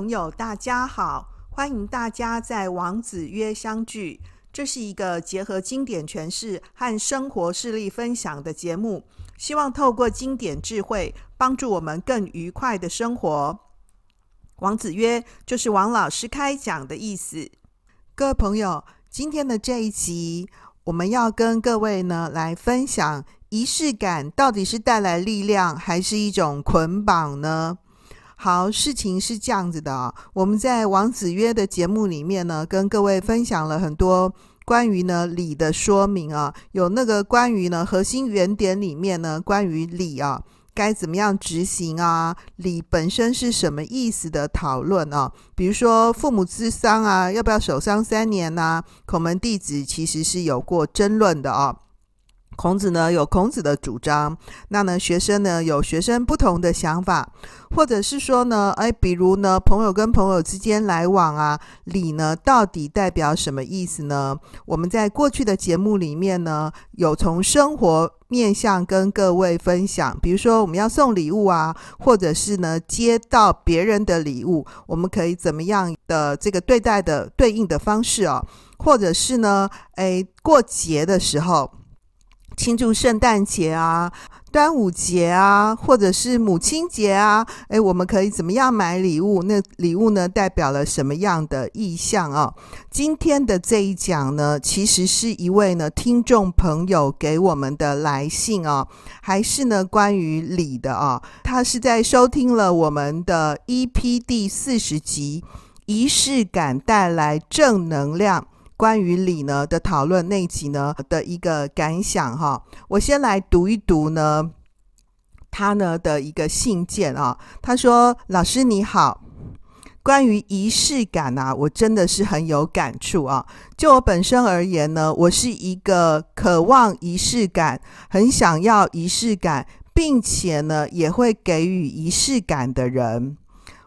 朋友，大家好，欢迎大家在王子约相聚。这是一个结合经典诠释和生活事例分享的节目，希望透过经典智慧，帮助我们更愉快的生活。王子约就是王老师开讲的意思。各位朋友，今天的这一集，我们要跟各位呢来分享，仪式感到底是带来力量，还是一种捆绑呢？好，事情是这样子的啊，我们在王子约的节目里面呢，跟各位分享了很多关于呢礼的说明啊，有那个关于呢核心原点里面呢关于礼啊该怎么样执行啊，礼本身是什么意思的讨论啊，比如说父母之丧啊，要不要守丧三年呐？孔门弟子其实是有过争论的啊。孔子呢有孔子的主张，那呢学生呢有学生不同的想法，或者是说呢，哎，比如呢朋友跟朋友之间来往啊，礼呢到底代表什么意思呢？我们在过去的节目里面呢，有从生活面向跟各位分享，比如说我们要送礼物啊，或者是呢接到别人的礼物，我们可以怎么样的这个对待的对应的方式啊，或者是呢，哎过节的时候。庆祝圣诞节啊、端午节啊，或者是母亲节啊，诶，我们可以怎么样买礼物？那礼物呢，代表了什么样的意象啊？今天的这一讲呢，其实是一位呢听众朋友给我们的来信啊，还是呢关于礼的啊？他是在收听了我们的 EP 第四十集《仪式感带来正能量》。关于礼呢的讨论那集呢的一个感想哈，我先来读一读呢他呢的一个信件啊。他说：“老师你好，关于仪式感啊，我真的是很有感触啊。就我本身而言呢，我是一个渴望仪式感、很想要仪式感，并且呢也会给予仪式感的人。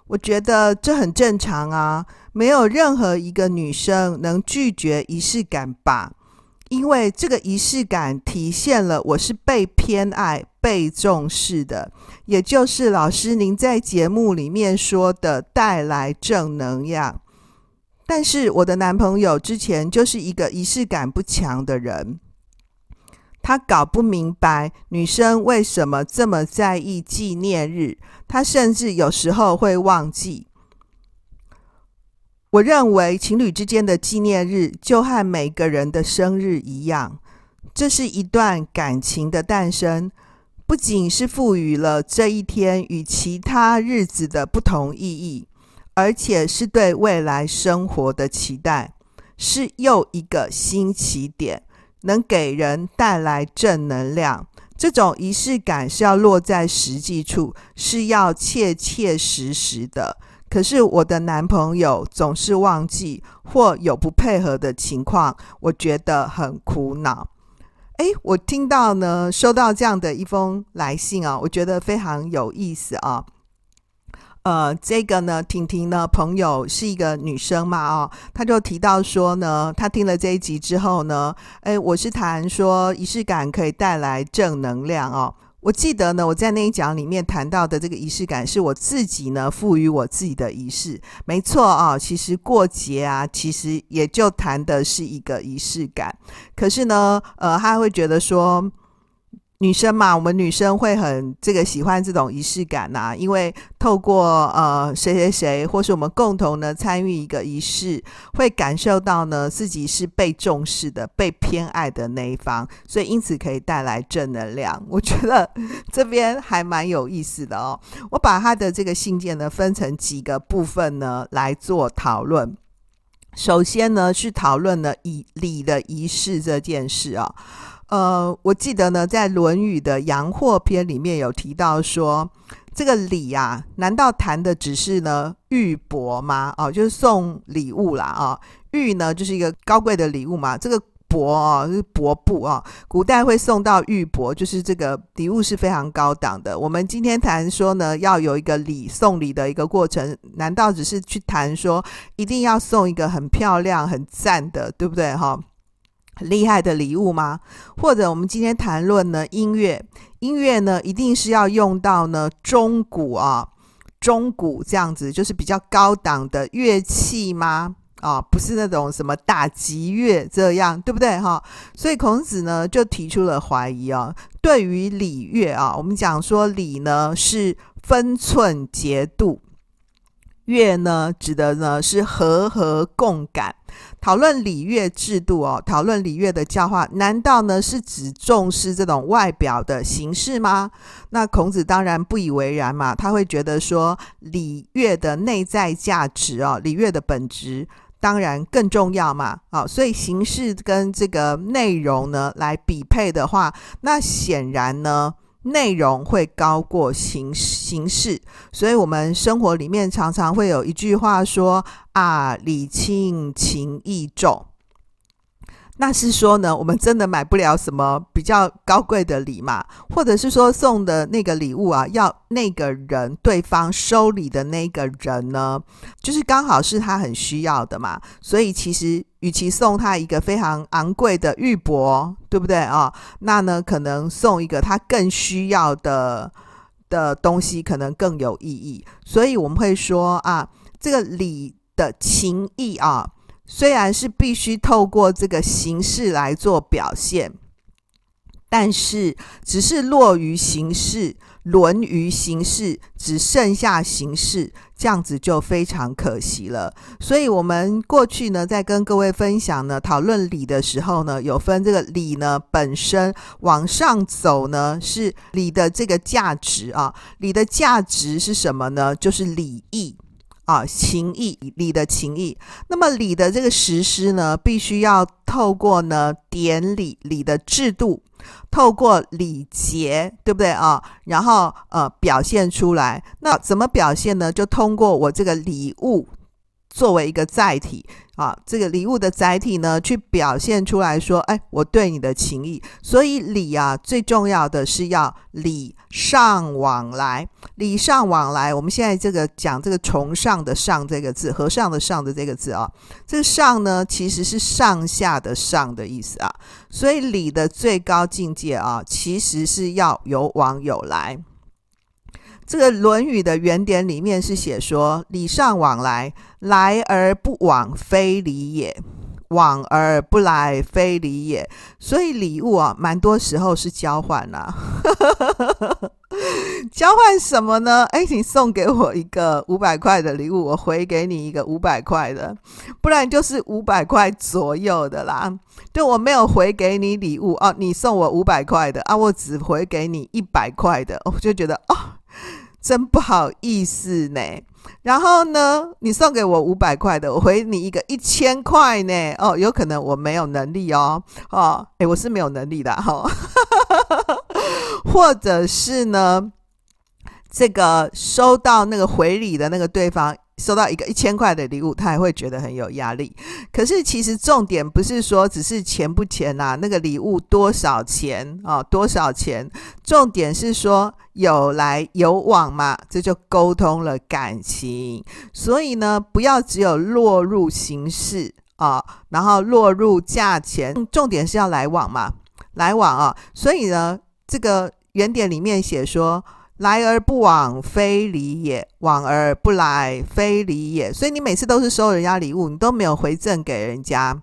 我觉得这很正常啊。”没有任何一个女生能拒绝仪式感吧？因为这个仪式感体现了我是被偏爱、被重视的，也就是老师您在节目里面说的带来正能量。但是我的男朋友之前就是一个仪式感不强的人，他搞不明白女生为什么这么在意纪念日，他甚至有时候会忘记。我认为情侣之间的纪念日就和每个人的生日一样，这是一段感情的诞生，不仅是赋予了这一天与其他日子的不同意义，而且是对未来生活的期待，是又一个新起点，能给人带来正能量。这种仪式感是要落在实际处，是要切切实实的。可是我的男朋友总是忘记或有不配合的情况，我觉得很苦恼。哎，我听到呢，收到这样的一封来信啊，我觉得非常有意思啊。呃，这个呢，婷婷呢，朋友是一个女生嘛，哦，她就提到说呢，她听了这一集之后呢，哎，我是谈说仪式感可以带来正能量哦。我记得呢，我在那一讲里面谈到的这个仪式感，是我自己呢赋予我自己的仪式。没错啊，其实过节啊，其实也就谈的是一个仪式感。可是呢，呃，他会觉得说。女生嘛，我们女生会很这个喜欢这种仪式感呐、因为透过呃谁谁谁，或是我们共同呢参与一个仪式，会感受到呢自己是被重视的、被偏爱的那一方，所以因此可以带来正能量。我觉得这边还蛮有意思的哦。我把他的这个信件呢分成几个部分呢来做讨论。首先呢是讨论了仪礼的仪式这件事啊、哦。呃，我记得呢，在《论语》的《阳货篇》里面有提到说，这个礼啊，难道谈的只是呢玉帛吗？哦，就是送礼物啦啊、哦。玉呢，就是一个高贵的礼物嘛。这个帛啊，是帛布啊。古代会送到玉帛，就是这个礼物是非常高档的。我们今天谈说呢，要有一个礼送礼的一个过程，难道只是去谈说一定要送一个很漂亮、很赞的，对不对？哈。很厉害的礼物吗？或者我们今天谈论呢音乐，音乐呢一定是要用到呢钟鼓啊、钟鼓这样子，就是比较高档的乐器吗？啊、不是那种什么打击乐这样，对不对哈？所以孔子呢就提出了怀疑啊、对于礼乐啊，我们讲说礼呢是分寸节度，乐呢指的呢是和合共感。讨论礼乐制度哦，讨论礼乐的教化，难道呢是只重视这种外表的形式吗？那孔子当然不以为然嘛，他会觉得说礼乐的内在价值哦，礼乐的本质。当然更重要嘛，好，所以形式跟这个内容呢来比配的话，那显然呢内容会高过形形式。所以我们生活里面常常会有一句话说啊，礼轻情意重。那是说呢，我们真的买不了什么比较高贵的礼嘛，或者是说送的那个礼物啊，要那个人对方收礼的那个人呢，就是刚好是他很需要的嘛。所以其实与其送他一个非常昂贵的玉帛，对不对啊、哦？那呢，可能送一个他更需要的的东西，可能更有意义。所以我们会说啊，这个礼的情谊啊。虽然是必须透过这个形式来做表现，但是只是落于形式，沦于形式，只剩下形式，这样子就非常可惜了。所以，我们过去呢，在跟各位分享呢，讨论礼的时候呢，有分这个礼呢本身往上走呢，是礼的这个价值啊，礼的价值是什么呢？就是礼义。啊，情义礼的情义，那么礼的这个实施呢，必须要透过呢典礼礼的制度，透过礼节，对不对啊？然后呃表现出来，那怎么表现呢？就通过我这个礼物作为一个载体。啊，这个礼物的载体呢，去表现出来说，哎，我对你的情谊。所以礼啊，最重要的是要礼尚往来，礼尚往来。我们现在这个讲这个崇尚的尚这个字，和尚的尚的这个字啊，这个尚呢，其实是上下的上的意思啊。所以礼的最高境界啊，其实是要有往有来。这个《论语》的原典里面是写说：“礼尚往来，来而不往，非礼也；往而不来，非礼也。”所以礼物啊，蛮多时候是交换啦、啊。交换什么呢？哎，你送给我一个五百块的礼物，我回给你一个五百块的，不然就是五百块左右的啦。就我没有回给你礼物哦，你送我五百块的啊，我只回给你一百块的，我就觉得哦。真不好意思呢，然后呢，你送给我五百块的，我回你一个一千块呢。哦，有可能我没有能力哦，哦，诶，我是没有能力的哈，哦、或者是呢，这个收到那个回礼的那个对方。收到一个一千块的礼物，他也会觉得很有压力。可是其实重点不是说只是钱不钱呐、那个礼物多少钱啊、哦？多少钱？重点是说有来有往嘛，这就沟通了感情。所以呢，不要只有落入形式啊、然后落入价钱。重点是要来往嘛，来往啊。所以呢，这个原点里面写说。来而不往，非礼也；往而不来，非礼也。所以你每次都是收人家礼物，你都没有回赠给人家，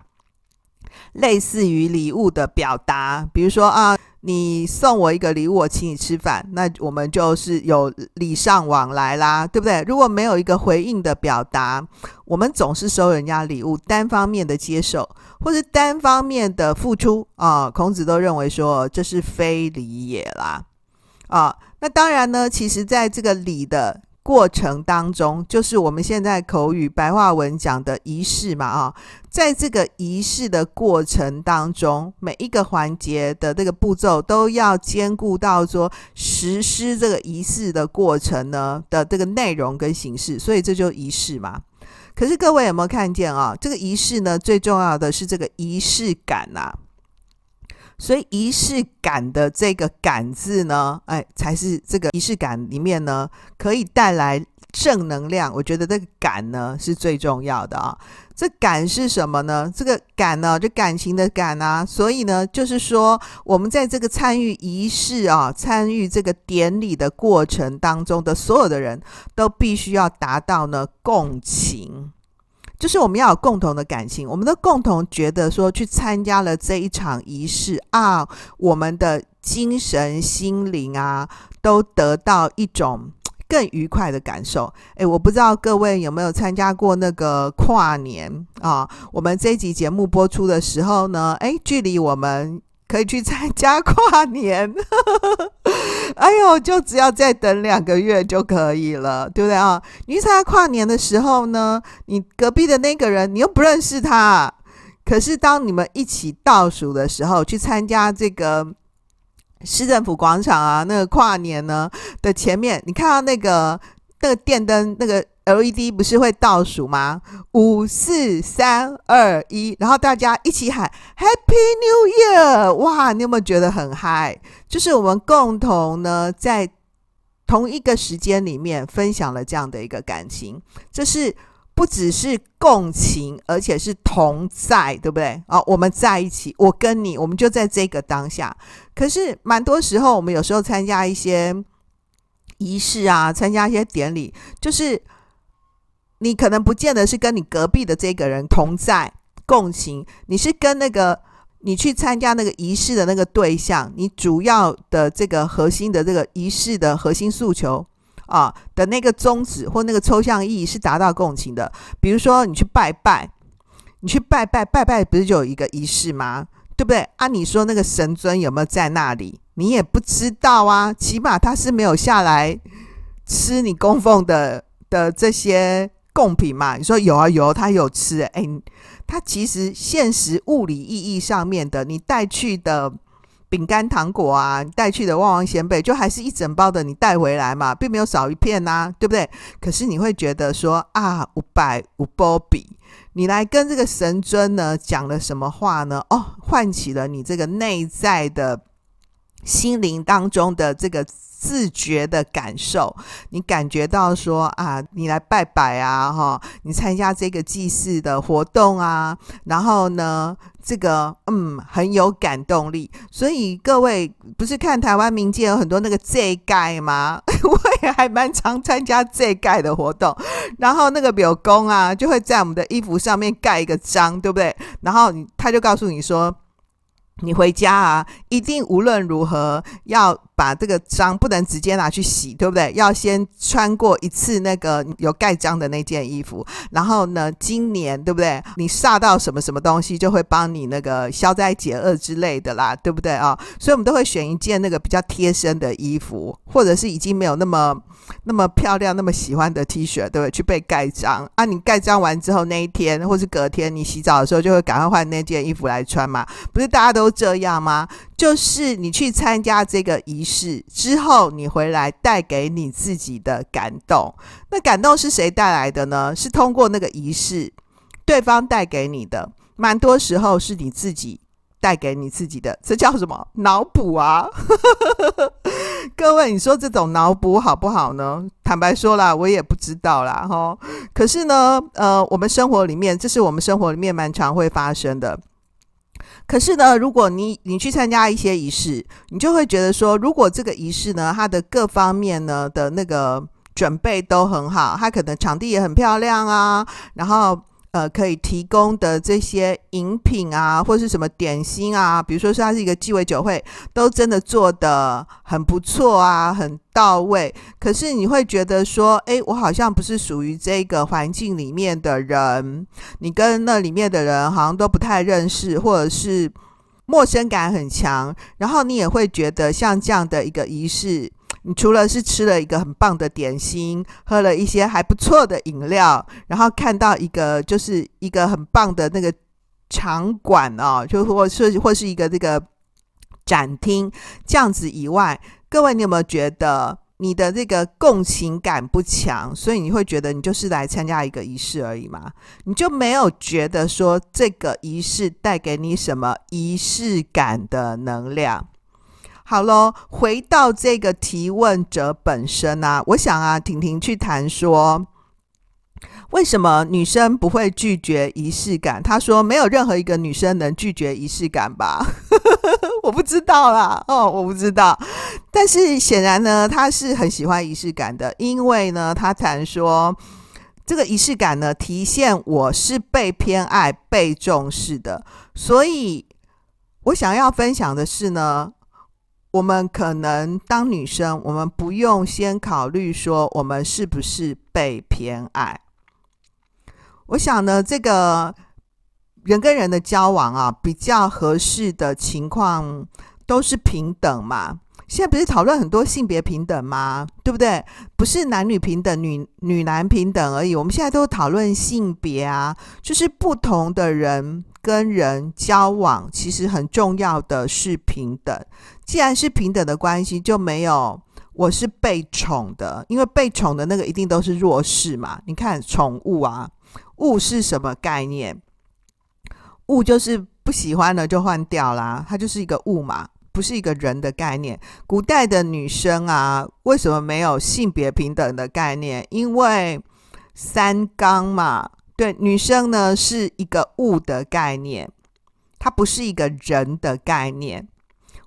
类似于礼物的表达。比如说啊，你送我一个礼物，我请你吃饭，那我们就是有礼尚往来啦，对不对？如果没有一个回应的表达，我们总是收人家礼物，单方面的接受，或是单方面的付出啊，孔子都认为说这是非礼也啦，啊。那当然呢，其实在这个礼的过程当中，就是我们现在口语白话文讲的仪式嘛，啊，在这个仪式的过程当中，每一个环节的这个步骤都要兼顾到说实施这个仪式的过程呢的这个内容跟形式，所以这就仪式嘛。可是各位有没有看见啊？这个仪式呢，最重要的是这个仪式感呐。所以仪式感的这个“感”字呢，哎，才是这个仪式感里面呢可以带来正能量。我觉得这个“感”呢是最重要的啊。这“感”是什么呢？这个“感”呢，就感情的“感”啊。所以呢，就是说我们在这个参与仪式啊、参与这个典礼的过程当中的所有的人都必须要达到呢共情。就是我们要有共同的感情，我们都共同觉得说，去参加了这一场仪式啊，我们的精神心灵啊，都得到一种 更愉快的感受。诶，我不知道各位有没有参加过那个跨年啊？我们这一集节目播出的时候呢，诶，距离我们。可以去参加跨年，哎呦，就只要再等两个月就可以了，对不对啊？你去参加跨年的时候呢，你隔壁的那个人你又不认识他，可是当你们一起倒数的时候，去参加这个市政府广场啊，那个跨年呢的前面，你看到那个那个电灯那个。LED 不是会倒数吗？五四三二一，然后大家一起喊 Happy New Year！哇，你有没有觉得很嗨？就是我们共同呢，在同一个时间里面分享了这样的一个感情，这是不只是共情，而且是同在，对不对？啊，我们在一起，我跟你，我们就在这个当下。可是蛮多时候，我们有时候参加一些仪式啊，参加一些典礼，就是。你可能不见得是跟你隔壁的这个人同在共情，你是跟那个你去参加那个仪式的那个对象，你主要的这个核心的这个仪式的核心诉求啊的那个宗旨或那个抽象意义是达到共情的。比如说你去拜拜，你去拜拜拜拜，不是就有一个仪式吗？对不对？啊，你说那个神尊有没有在那里？你也不知道啊，起码他是没有下来吃你供奉的的这些。贡品嘛，你说有啊有，他有吃，哎，他其实现实物理意义上面的，你带去的饼干糖果啊，你带去的旺旺仙贝，就还是一整包的，你带回来嘛，并没有少一片呐、对不对？可是你会觉得说啊，五百五波比，你来跟这个神尊呢讲了什么话呢？哦，唤起了你这个内在的心灵当中的这个。自觉的感受，你感觉到说啊，你来拜拜啊，哈，你参加这个祭祀的活动啊，然后呢，这个嗯很有感动力。所以各位不是看台湾民间有很多那个祭盖吗？我也还蛮常参加祭盖的活动，然后那个庙公啊就会在我们的衣服上面盖一个章，对不对？然后他就告诉你说。你回家啊，一定无论如何要把这个章不能直接拿去洗，对不对？要先穿过一次那个有盖章的那件衣服，然后呢，今年对不对？你煞到什么什么东西，就会帮你那个消灾解厄之类的啦，对不对啊？所以我们都会选一件那个比较贴身的衣服，或者是已经没有那么那么漂亮、那么喜欢的 T 恤，对不对？去被盖章啊！你盖章完之后那一天，或是隔天你洗澡的时候，就会赶快换那件衣服来穿嘛，不是大家都这样吗？就是你去参加这个仪式是之后，你回来带给你自己的感动。那感动是谁带来的呢？是通过那个仪式，对方带给你的。蛮多时候是你自己带给你自己的，这叫什么？脑补啊！各位，你说这种脑补好不好呢？坦白说啦，我也不知道啦，哈。可是呢，呃，我们生活里面，这是我们生活里面蛮常会发生的。可是呢，如果你你去参加一些仪式，你就会觉得说，如果这个仪式呢，它的各方面呢的那个准备都很好，它可能场地也很漂亮啊，然后。呃，可以提供的这些饮品啊，或是什么点心啊，比如说是它是一个鸡尾酒会，都真的做得很不错啊，很到位。可是你会觉得说，诶，我好像不是属于这个环境里面的人，你跟那里面的人好像都不太认识，或者是陌生感很强。然后你也会觉得像这样的一个仪式。你除了是吃了一个很棒的点心，喝了一些还不错的饮料，然后看到一个就是一个很棒的那个场馆哦，就或是或是一个这个展厅这样子以外，各位你有没有觉得你的这个共情感不强，所以你会觉得你就是来参加一个仪式而已嘛，你就没有觉得说这个仪式带给你什么仪式感的能量。好喽，回到这个提问者本身啊，我想啊，婷婷去谈说。为什么女生不会拒绝仪式感？她说没有任何一个女生能拒绝仪式感吧？我不知道啦，哦，我不知道。但是显然呢，她是很喜欢仪式感的，因为呢，她谈说这个仪式感呢，体现我是被偏爱、被重视的。所以我想要分享的是呢，我们可能当女生，我们不用先考虑说我们是不是被偏爱。我想呢，这个人跟人的交往啊，比较合适的情况都是平等嘛。现在不是讨论很多性别平等吗？对不对？不是男女平等、女女男平等而已。我们现在都讨论性别啊，就是不同的人跟人交往，其实很重要的是平等。既然是平等的关系，就没有我是被宠的，因为被宠的那个一定都是弱势嘛。你看宠物啊。物是什么概念？物就是不喜欢的就换掉啦，它就是一个物嘛，不是一个人的概念。古代的女生啊，为什么没有性别平等的概念？因为三纲嘛，对，女生呢是一个物的概念，它不是一个人的概念。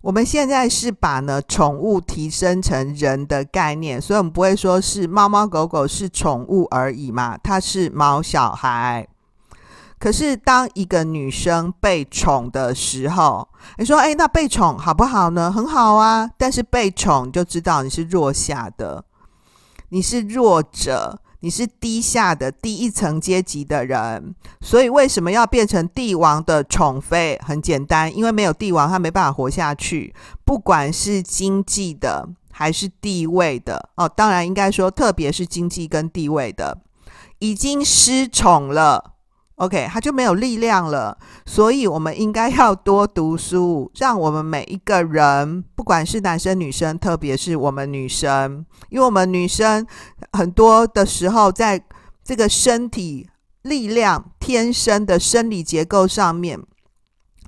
我们现在是把呢宠物提升成人的概念，所以我们不会说是猫猫狗狗是宠物而已嘛，它是猫小孩。可是当一个女生被宠的时候，你说，哎，那被宠好不好呢？很好啊，但是被宠就知道你是弱下的，你是弱者。你是低下的第一层阶级的人，所以为什么要变成帝王的宠妃？很简单，因为没有帝王，他没办法活下去。不管是经济的还是地位的，哦，当然应该说，特别是经济跟地位的，已经失宠了。OK，他就没有力量了，所以我们应该要多读书，让我们每一个人，不管是男生女生，特别是我们女生，因为我们女生很多的时候，在这个身体力量、天生的生理结构上面，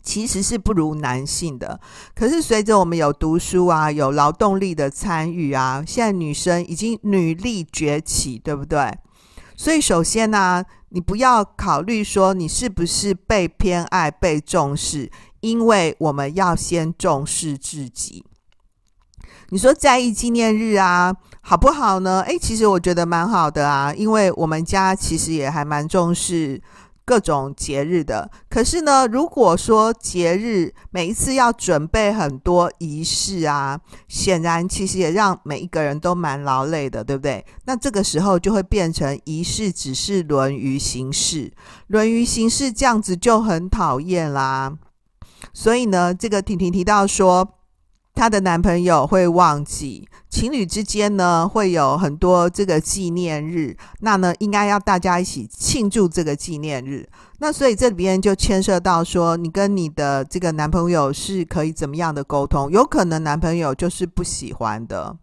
其实是不如男性的。可是随着我们有读书啊，有劳动力的参与啊，现在女生已经女力崛起，对不对？所以首先呢、你不要考虑说你是不是被偏爱、被重视，因为我们要先重视自己。你说在意纪念日啊，好不好呢？诶，其实我觉得蛮好的啊，因为我们家其实也还蛮重视。各种节日的，可是呢，如果说节日每一次要准备很多仪式啊，显然其实也让每一个人都蛮劳累的，对不对？那这个时候就会变成仪式只是沦于形式，沦于形式这样子就很讨厌啦。所以呢，这个婷婷提到说。她的男朋友会忘记，情侣之间呢会有很多这个纪念日，那呢应该要大家一起庆祝这个纪念日。那所以这里边就牵涉到说，你跟你的这个男朋友是可以怎么样的沟通？有可能男朋友就是不喜欢的，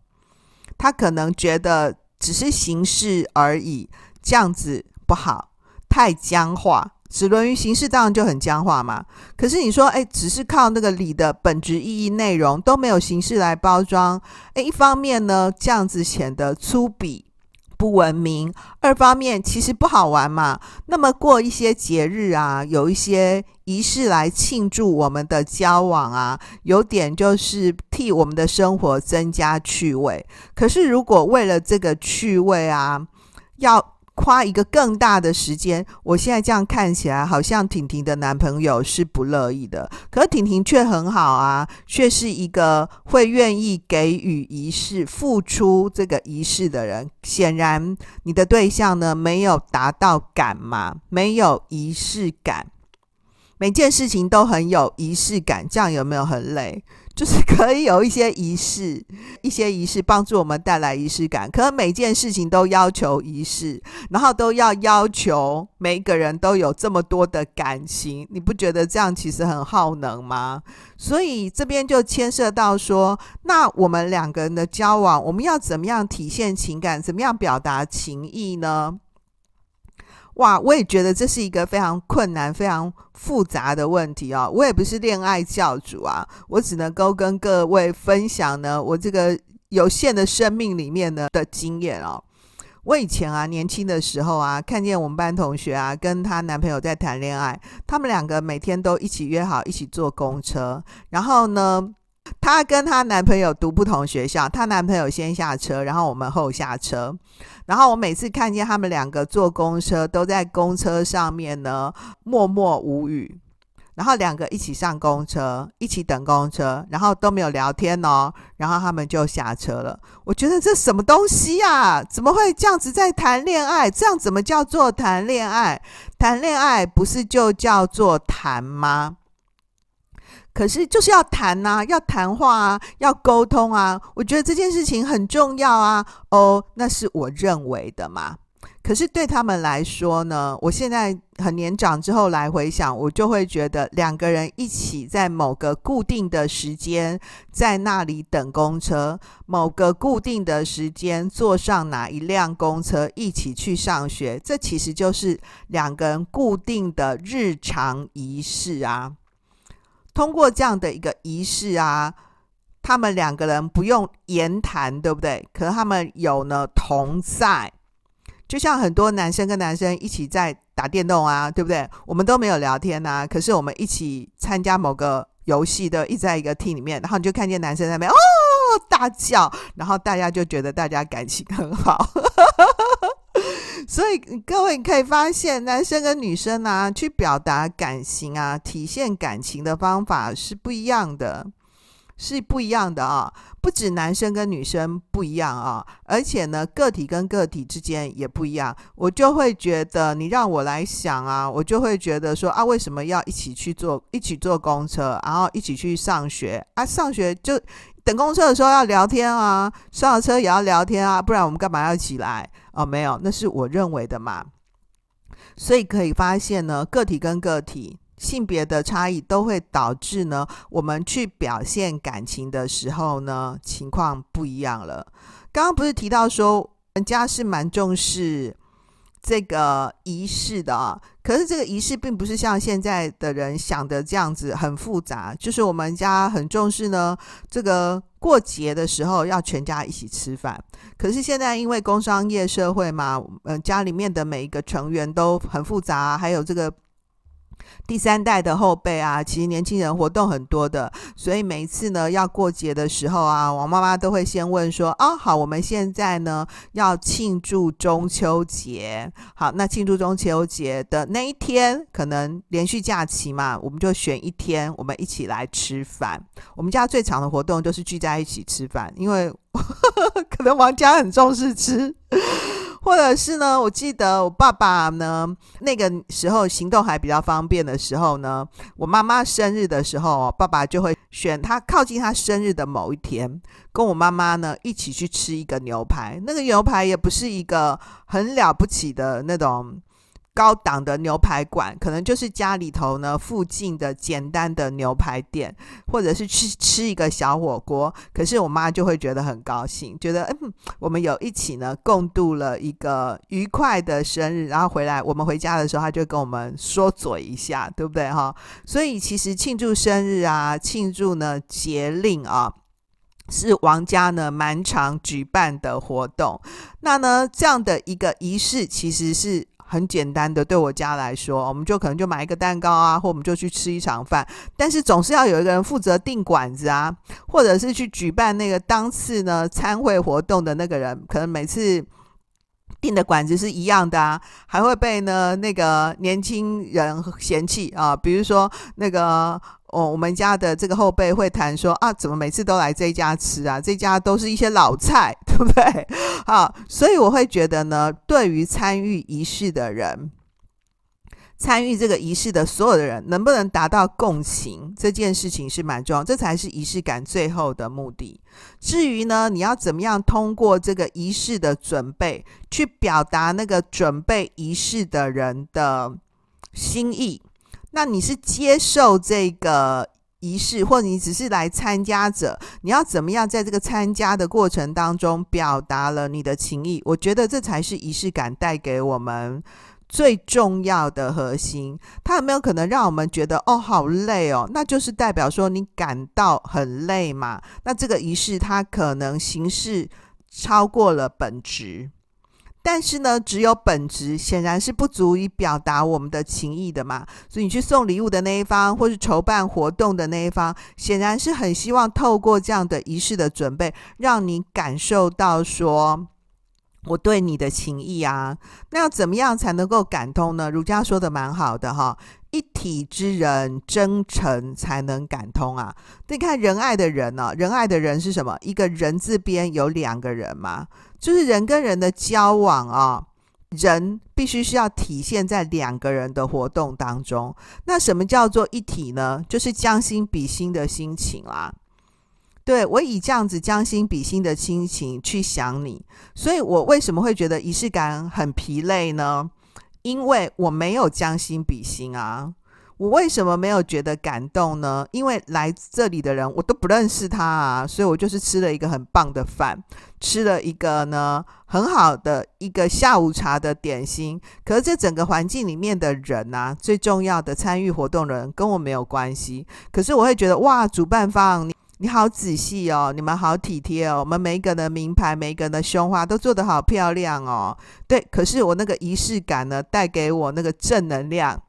他可能觉得只是形式而已，这样子不好，太僵化。只论于形式，当然就很僵化嘛。可是你说，哎，只是靠那个礼的本质意义内容都没有形式来包装，哎，一方面呢，这样子显得粗鄙不文明；二方面，其实不好玩嘛。那么过一些节日啊，有一些仪式来庆祝我们的交往啊，有点就是替我们的生活增加趣味。可是如果为了这个趣味啊，要花一个更大的时间，我现在这样看起来，好像婷婷的男朋友是不乐意的，可婷婷却很好啊，却是一个会愿意给予仪式、付出这个仪式的人。显然，你的对象呢，没有达到感嘛，没有仪式感，每件事情都很有仪式感，这样有没有很累？就是 可以有一些仪式，一些仪式帮助我们带来仪式感。可能每件事情都要求仪式，然后都要要求每个人都有这么多的感情，你不觉得这样其实很耗能吗？所以这边就牵涉到说，那我们两个人的交往，我们要怎么样体现情感，怎么样表达情意呢？哇，我也觉得这是一个非常困难、非常复杂的问题哦。我也不是恋爱教主啊，我只能够跟各位分享呢，我这个有限的生命里面呢的经验哦。我以前啊，年轻的时候啊，看见我们班同学啊，跟她男朋友在谈恋爱，他们两个每天都一起约好一起坐公车，然后呢，她跟她男朋友读不同学校，她男朋友先下车，然后我们后下车。然后我每次看见他们两个坐公车，都在公车上面呢，默默无语。然后两个一起上公车，一起等公车，然后都没有聊天哦。然后他们就下车了。我觉得这什么东西呀？怎么会这样子在谈恋爱？这样怎么叫做谈恋爱？谈恋爱不是就叫做谈吗？可是就是要谈呐、啊，要谈话啊，要沟通啊。我觉得这件事情很重要啊。哦，那是我认为的嘛。可是对他们来说呢，我现在很年长之后来回想，我就会觉得两个人一起在某个固定的时间在那里等公车，某个固定的时间坐上哪一辆公车一起去上学，这其实就是两个人固定的日常仪式啊。通过这样的一个仪式啊，他们两个人不用言谈，对不对？可是他们有呢同在，就像很多男生跟男生一起在打电动啊，对不对？我们都没有聊天呐、啊，可是我们一起参加某个游戏的，一在一个 team 里面，然后你就看见男生在那边哦大叫，然后大家就觉得大家感情很好。所以各位你可以发现，男生跟女生啊，去表达感情啊，体现感情的方法是不一样的，是不一样的啊。不止男生跟女生不一样啊，而且呢，个体跟个体之间也不一样。我就会觉得，你让我来想啊，我就会觉得说啊，为什么要一起去坐，一起坐公车，然后一起去上学啊？上学就等公车的时候要聊天啊，上了车也要聊天啊，不然我们干嘛要一起来？哦，没有，那是我认为的嘛。所以可以发现呢，个体跟个体性别的差异都会导致呢，我们去表现感情的时候呢，情况不一样了。刚刚不是提到说，人家是蛮重视这个仪式的啊，可是这个仪式并不是像现在的人想的这样子很复杂，就是我们家很重视呢，这个。过节的时候要全家一起吃饭，可是现在因为工商业社会嘛，嗯，家里面的每一个成员都很复杂，还有这个。第三代的后辈啊，其实年轻人活动很多的，所以每一次呢要过节的时候啊，我妈妈都会先问说：“啊，好，我们现在呢要庆祝中秋节，好，那庆祝中秋节的那一天，可能连续假期嘛，我们就选一天，我们一起来吃饭。我们家最长的活动就是聚在一起吃饭，因为 可能王家很重视吃。”或者是呢，我记得我爸爸呢，那个时候行动还比较方便的时候呢，我妈妈生日的时候，爸爸就会选他靠近他生日的某一天，跟我妈妈呢一起去吃一个牛排。那个牛排也不是一个很了不起的那种。高档的牛排馆，可能就是家里头呢附近的简单的牛排店，或者是去吃一个小火锅。可是我妈就会觉得很高兴，觉得嗯，我们有一起呢共度了一个愉快的生日。然后回来，我们回家的时候，她就跟我们说嘴一下，对不对哈？所以其实庆祝生日啊，庆祝呢节令啊，是王家呢蛮常举办的活动。那呢这样的一个仪式，其实是。很简单的，对我家来说，我们就可能就买一个蛋糕啊，或我们就去吃一场饭。但是总是要有一个人负责订馆子啊，或者是去举办那个当次呢餐会活动的那个人，可能每次订的馆子是一样的啊，还会被呢那个年轻人嫌弃啊。比如说那个。哦，我们家的这个后辈会谈说啊，怎么每次都来这家吃啊？这家都是一些老菜，对不对？好，所以我会觉得呢，对于参与仪式的人，参与这个仪式的所有的人，能不能达到共情，这件事情是蛮重要，这才是仪式感最后的目的。至于呢，你要怎么样通过这个仪式的准备，去表达那个准备仪式的人的心意？那你是接受这个仪式，或者你只是来参加者？你要怎么样在这个参加的过程当中表达了你的情意？我觉得这才是仪式感带给我们。最重要的核心，它有没有可能让我们觉得哦，好累哦？那就是代表说你感到很累嘛。那这个仪式它可能形式超过了本质，但是呢，只有本质显然是不足以表达我们的情意的嘛。所以你去送礼物的那一方，或是筹办活动的那一方，显然是很希望透过这样的仪式的准备，让你感受到说。我对你的情意啊，那要怎么样才能够感通呢？儒家说的蛮好的哈，一体之人真诚才能感通啊。你看仁爱的人呢、仁爱的人是什么？一个人字边有两个人嘛，就是人跟人的交往啊，人必须是要体现在两个人的活动当中。那什么叫做一体呢？就是将心比心的心情啊。对，我以这样子将心比心的心情去想你，所以我为什么会觉得仪式感很疲累呢？因为我没有将心比心啊。我为什么没有觉得感动呢？因为来这里的人我都不认识他啊，所以我就是吃了一个很棒的饭，吃了一个呢很好的一个下午茶的点心。可是这整个环境里面的人啊，最重要的参与活动的人跟我没有关系。可是我会觉得哇，主办方你。好仔细哦，你们好体贴哦，我们每一个人的名牌，每一个人的胸花都做得好漂亮哦。对，可是我那个仪式感呢，带给我那个正能量，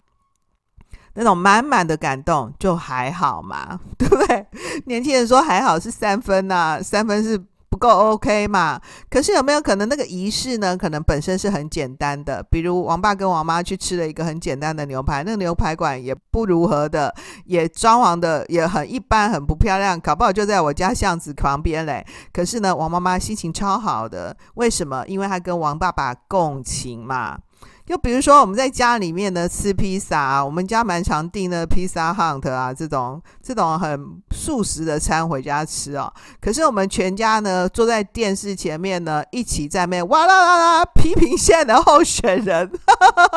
那种满满的感动，就还好嘛，对不对？年轻人说还好是三分呐，三分是。不够 OK 嘛？可是有没有可能那个仪式呢？可能本身是很简单的，比如王爸跟王妈去吃了一个很简单的牛排，那个牛排馆也不如何的，也装潢的也很一般，很不漂亮，搞不好就在我家巷子旁边嘞。可是呢，王妈妈心情超好的，为什么？因为她跟王爸爸共情嘛。就比如说我们在家里面呢吃披萨啊，我们家蛮常订的披萨 hunt 啊，这种这种很素食的餐回家吃哦。可是我们全家呢坐在电视前面呢，一起在那哇啦啦啦批评现在的候选人，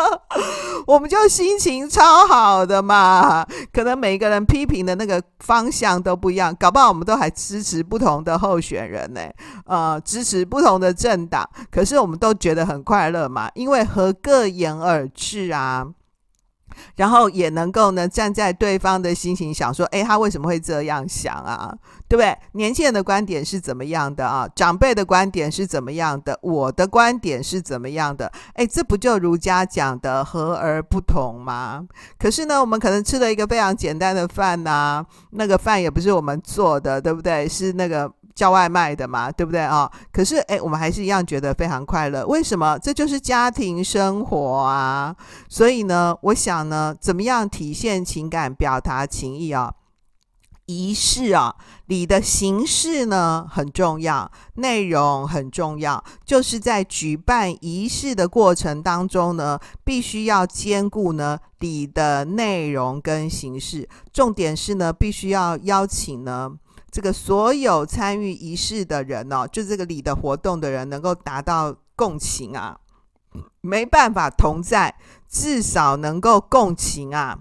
我们就心情超好的嘛。可能每个人批评的那个方向都不一样，搞不好我们都还支持不同的候选人呢，呃，支持不同的政党。可是我们都觉得很快乐嘛，因为和各。各言而至啊，然后也能够呢站在对方的心情想说，诶，他为什么会这样想啊？对不对？年轻人的观点是怎么样的啊？长辈的观点是怎么样的？我的观点是怎么样的？诶，这不就儒家讲的和而不同吗？可是呢，我们可能吃了一个非常简单的饭呐、那个饭也不是我们做的，对不对？是那个。叫外卖的嘛，对不对啊？可是诶，我们还是一样觉得非常快乐。为什么？这就是家庭生活啊。所以呢，我想呢，怎么样体现情感、表达情意啊？仪式啊，礼的形式呢很重要，内容很重要。就是在举办仪式的过程当中呢，必须要兼顾呢礼的内容跟形式。重点是呢，必须要邀请呢。这个所有参与仪式的人哦，就这个礼的活动的人，能够达到共情啊，没办法同在，至少能够共情啊，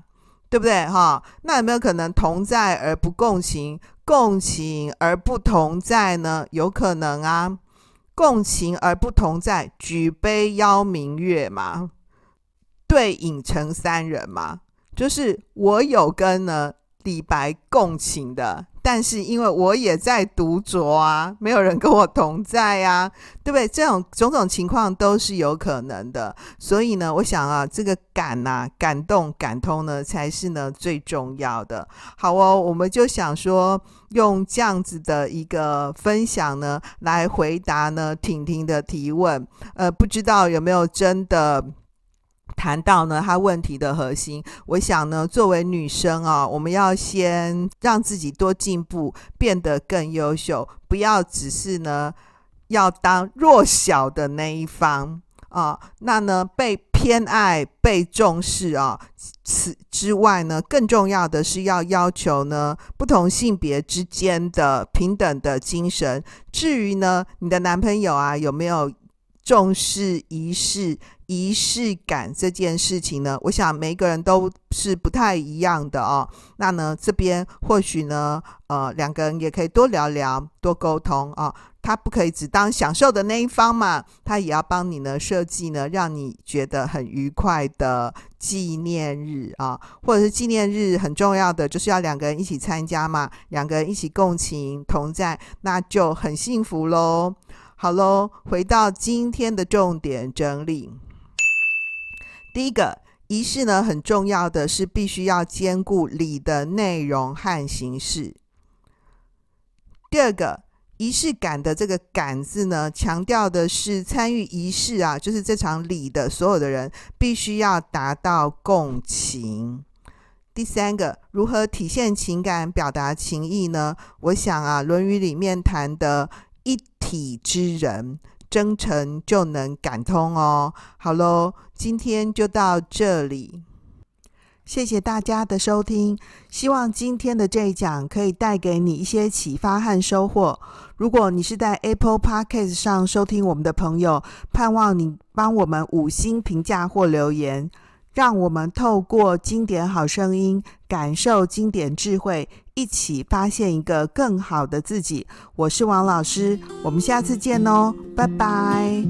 对不对哈？那有没有可能同在而不共情，共情而不同在呢？有可能啊，共情而不同在，举杯邀明月嘛，对影成三人嘛，就是我有跟呢李白共情的。但是因为我也在独酌啊，没有人跟我同在呀，对不对？这种种种情况都是有可能的。所以呢，我想啊，这个感呐、啊、感动、感通呢，才是呢最重要的。好哦，我们就想说，用这样子的一个分享呢，来回答呢婷婷的提问。呃，不知道有没有真的。谈到呢，他问题的核心，我想呢，作为女生啊，我们要先让自己多进步，变得更优秀，不要只是呢要当弱小的那一方啊。那呢，被偏爱被重视啊。此之外呢，更重要的是要要求呢，不同性别之间的平等的精神。至于呢，你的男朋友啊，有没有重视仪式、仪式感这件事情呢？我想每个人都是不太一样的哦。那呢，这边或许呢，呃，两个人也可以多聊聊、多沟通啊。他不可以只当享受的那一方嘛，他也要帮你呢设计呢，让你觉得很愉快的纪念日啊，或者是纪念日很重要的就是要两个人一起参加嘛，两个人一起共情同在，那就很幸福喽。好喽，回到今天的重点整理，第一个仪式呢，很重要的是必须要兼顾礼的内容和形式。第二个。仪式感的这个“感”字呢，强调的是参与仪式啊，就是这场礼的所有的人必须要达到共情。第三个，如何体现情感、表达情意呢？我想啊，《论语》里面谈的一体之人，真诚就能感通哦。好喽，今天就到这里。谢谢大家的收听，希望今天的这一讲可以带给你一些启发和收获。如果你是在 Apple Podcast 上收听我们的朋友，盼望你帮我们五星评价或留言，让我们透过经典好声音，感受经典智慧，一起发现一个更好的自己。我是王老师，我们下次见哦，拜拜。